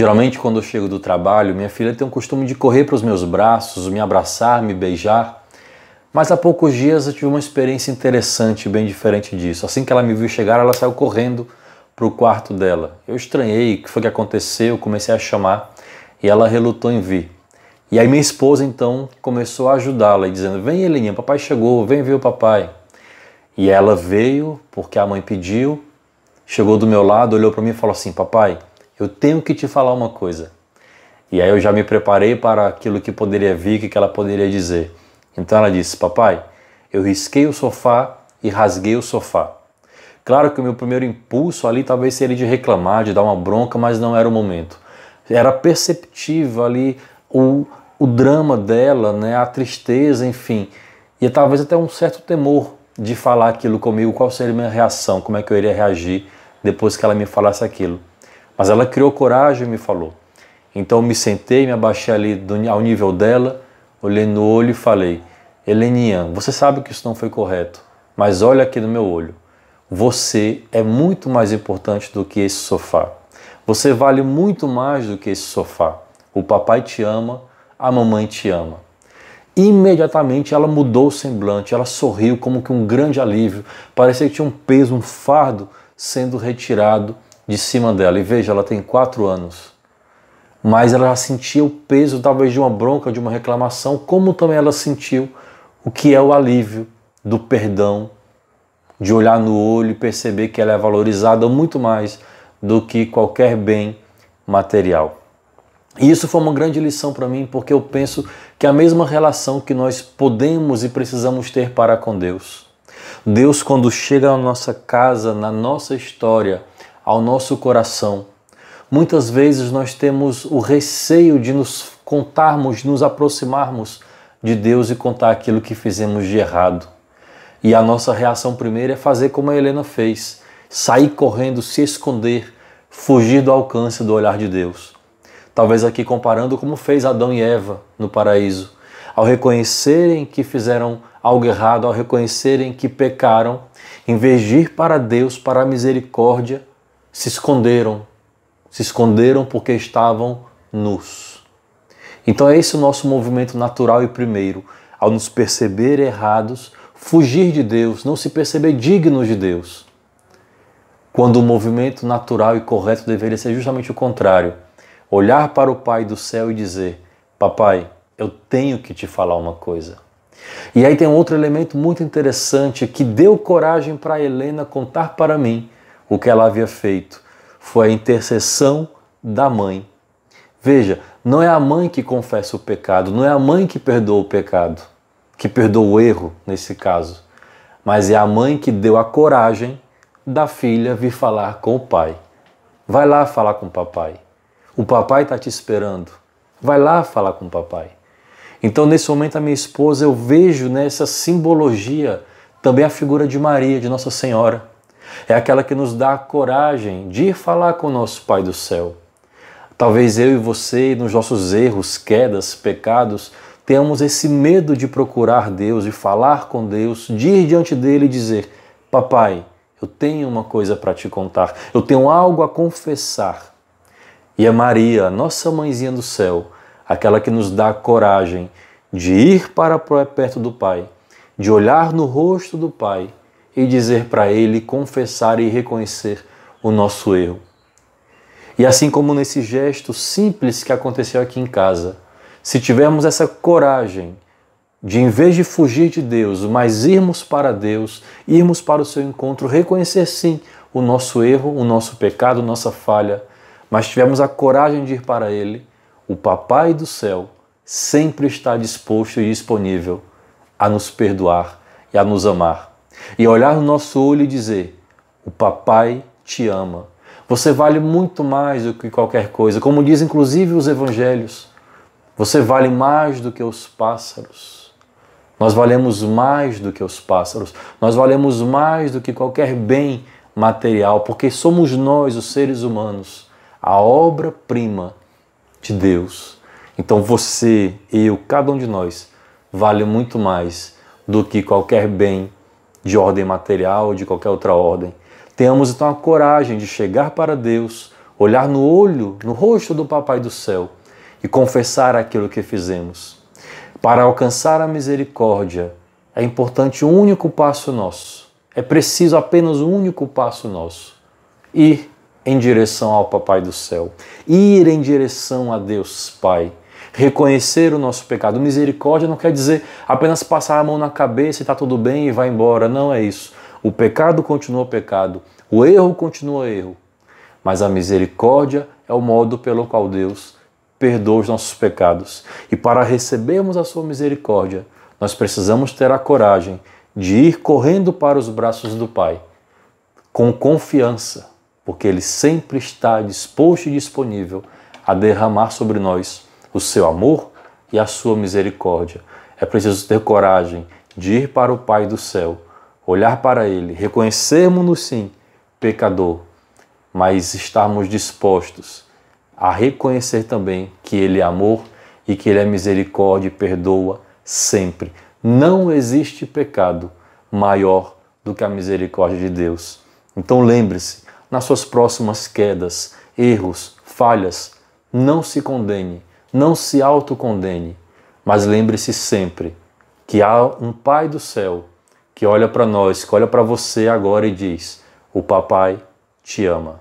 Geralmente, quando eu chego do trabalho, minha filha tem o costume de correr para os meus braços, me abraçar, me beijar. Mas há poucos dias eu tive uma experiência interessante, bem diferente disso. Assim que ela me viu chegar, ela saiu correndo para o quarto dela. Eu estranhei o que foi que aconteceu, comecei a chamar e ela relutou em vir. E aí minha esposa então começou a ajudá-la, dizendo: Vem, Heleninha, papai chegou, vem ver o papai. E ela veio porque a mãe pediu, chegou do meu lado, olhou para mim e falou assim: Papai, eu tenho que te falar uma coisa. E aí eu já me preparei para aquilo que poderia vir, que ela poderia dizer. Então ela disse: Papai, eu risquei o sofá e rasguei o sofá. Claro que o meu primeiro impulso ali talvez seria de reclamar, de dar uma bronca, mas não era o momento. Era perceptível ali o, o drama dela, né, a tristeza, enfim. E talvez até um certo temor de falar aquilo comigo, qual seria a minha reação, como é que eu iria reagir depois que ela me falasse aquilo. Mas ela criou coragem e me falou. Então me sentei, me abaixei ali do, ao nível dela, olhei no olho e falei: Heleninha, você sabe que isso não foi correto, mas olha aqui no meu olho. Você é muito mais importante do que esse sofá. Você vale muito mais do que esse sofá. O papai te ama, a mamãe te ama. Imediatamente ela mudou o semblante, ela sorriu como que um grande alívio. Parecia que tinha um peso, um fardo sendo retirado de cima dela. E veja, ela tem quatro anos. Mas ela já sentia o peso, talvez, de uma bronca, de uma reclamação, como também ela sentiu o que é o alívio do perdão, de olhar no olho e perceber que ela é valorizada muito mais do que qualquer bem material. E isso foi uma grande lição para mim, porque eu penso que a mesma relação que nós podemos e precisamos ter para com Deus. Deus, quando chega à nossa casa, na nossa história, ao nosso coração, muitas vezes nós temos o receio de nos contarmos, de nos aproximarmos de Deus e contar aquilo que fizemos de errado. E a nossa reação primeira é fazer como a Helena fez: sair correndo, se esconder, fugir do alcance do olhar de Deus. Talvez aqui comparando como fez Adão e Eva no paraíso. Ao reconhecerem que fizeram algo errado, ao reconhecerem que pecaram, em vez de ir para Deus, para a misericórdia, se esconderam. Se esconderam porque estavam nus. Então é esse o nosso movimento natural e primeiro. Ao nos perceber errados, fugir de Deus, não se perceber dignos de Deus. Quando o movimento natural e correto deveria ser justamente o contrário. Olhar para o Pai do céu e dizer: Papai, eu tenho que te falar uma coisa. E aí tem um outro elemento muito interessante que deu coragem para Helena contar para mim o que ela havia feito. Foi a intercessão da mãe. Veja, não é a mãe que confessa o pecado, não é a mãe que perdoa o pecado que perdoa o erro nesse caso, mas é a mãe que deu a coragem da filha vir falar com o pai. Vai lá falar com o papai. O papai está te esperando. Vai lá falar com o papai. Então, nesse momento, a minha esposa, eu vejo nessa simbologia também a figura de Maria, de Nossa Senhora. É aquela que nos dá a coragem de ir falar com o nosso Pai do céu. Talvez eu e você, nos nossos erros, quedas, pecados, tenhamos esse medo de procurar Deus, de falar com Deus, de ir diante dele e dizer: Papai, eu tenho uma coisa para te contar, eu tenho algo a confessar. E é Maria, nossa mãezinha do céu, aquela que nos dá coragem de ir para perto do Pai, de olhar no rosto do Pai e dizer para Ele, confessar e reconhecer o nosso erro. E assim como nesse gesto simples que aconteceu aqui em casa, se tivermos essa coragem de, em vez de fugir de Deus, mas irmos para Deus, irmos para o seu encontro, reconhecer sim o nosso erro, o nosso pecado, nossa falha, mas tivermos a coragem de ir para Ele, o Papai do céu sempre está disposto e disponível a nos perdoar e a nos amar. E olhar no nosso olho e dizer: O Papai te ama. Você vale muito mais do que qualquer coisa, como diz inclusive os evangelhos. Você vale mais do que os pássaros. Nós valemos mais do que os pássaros. Nós valemos mais do que qualquer bem material, porque somos nós, os seres humanos, a obra-prima de Deus. Então você, eu, cada um de nós, vale muito mais do que qualquer bem de ordem material ou de qualquer outra ordem. Tenhamos então a coragem de chegar para Deus, olhar no olho, no rosto do Papai do céu e confessar aquilo que fizemos. Para alcançar a misericórdia, é importante um único passo nosso. É preciso apenas um único passo nosso. Ir em direção ao Papai do céu, ir em direção a Deus Pai, reconhecer o nosso pecado. Misericórdia não quer dizer apenas passar a mão na cabeça e está tudo bem e vai embora. Não é isso. O pecado continua pecado, o erro continua erro. Mas a misericórdia é o modo pelo qual Deus perdoa os nossos pecados. E para recebermos a sua misericórdia, nós precisamos ter a coragem de ir correndo para os braços do Pai, com confiança, porque Ele sempre está disposto e disponível a derramar sobre nós o seu amor e a sua misericórdia. É preciso ter coragem de ir para o Pai do céu, olhar para Ele, reconhecermos-nos sim pecador, mas estarmos dispostos a reconhecer também que Ele é amor e que Ele é misericórdia e perdoa sempre. Não existe pecado maior do que a misericórdia de Deus. Então lembre-se, nas suas próximas quedas, erros, falhas, não se condene, não se autocondene, mas lembre-se sempre que há um Pai do céu que olha para nós, que olha para você agora e diz: O papai te ama.